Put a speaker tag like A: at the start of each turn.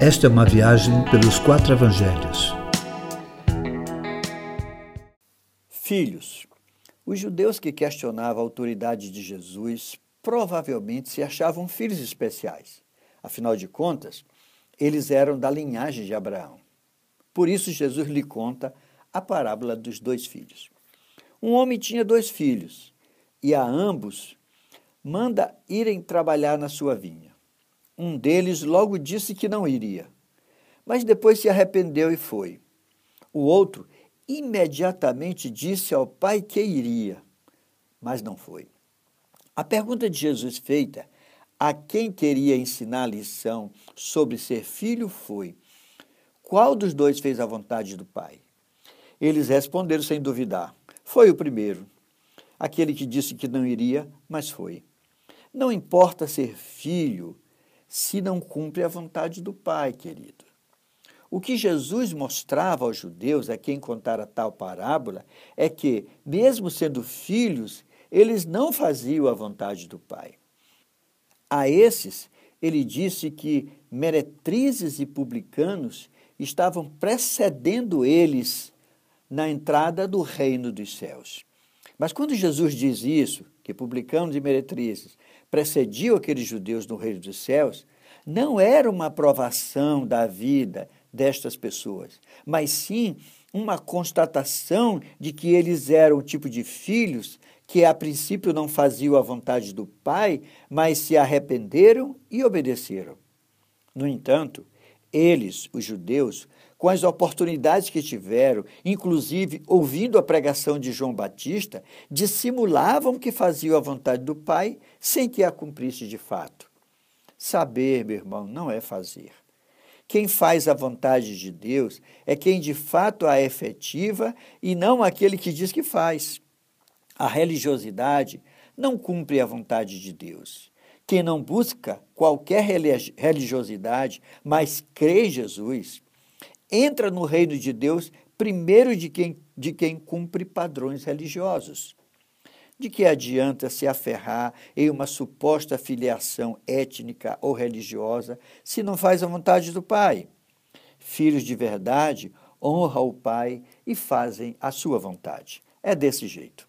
A: Esta é uma viagem pelos quatro evangelhos.
B: Filhos. Os judeus que questionavam a autoridade de Jesus provavelmente se achavam filhos especiais. Afinal de contas, eles eram da linhagem de Abraão. Por isso, Jesus lhe conta a parábola dos dois filhos. Um homem tinha dois filhos e a ambos manda irem trabalhar na sua vinha. Um deles logo disse que não iria, mas depois se arrependeu e foi. O outro imediatamente disse ao pai que iria, mas não foi. A pergunta de Jesus feita a quem queria ensinar a lição sobre ser filho foi: qual dos dois fez a vontade do pai? Eles responderam sem duvidar: foi o primeiro, aquele que disse que não iria, mas foi. Não importa ser filho se não cumpre a vontade do pai, querido. O que Jesus mostrava aos judeus, a quem contara tal parábola, é que, mesmo sendo filhos, eles não faziam a vontade do Pai. A esses, ele disse que meretrizes e publicanos estavam precedendo eles na entrada do reino dos céus. Mas quando Jesus diz isso, que publicanos e meretrizes precediam aqueles judeus no reino dos céus, não era uma aprovação da vida, destas pessoas, mas sim uma constatação de que eles eram o tipo de filhos que a princípio não faziam a vontade do Pai, mas se arrependeram e obedeceram. No entanto, eles, os judeus, com as oportunidades que tiveram, inclusive ouvindo a pregação de João Batista, dissimulavam que faziam a vontade do Pai sem que a cumprisse de fato. Saber, meu irmão, não é fazer. Quem faz a vontade de Deus é quem de fato a efetiva e não aquele que diz que faz. A religiosidade não cumpre a vontade de Deus. Quem não busca qualquer religiosidade, mas crê em Jesus, entra no reino de Deus primeiro de quem, de quem cumpre padrões religiosos. De que adianta se aferrar em uma suposta filiação étnica ou religiosa se não faz a vontade do Pai? Filhos de verdade honram o Pai e fazem a sua vontade. É desse jeito.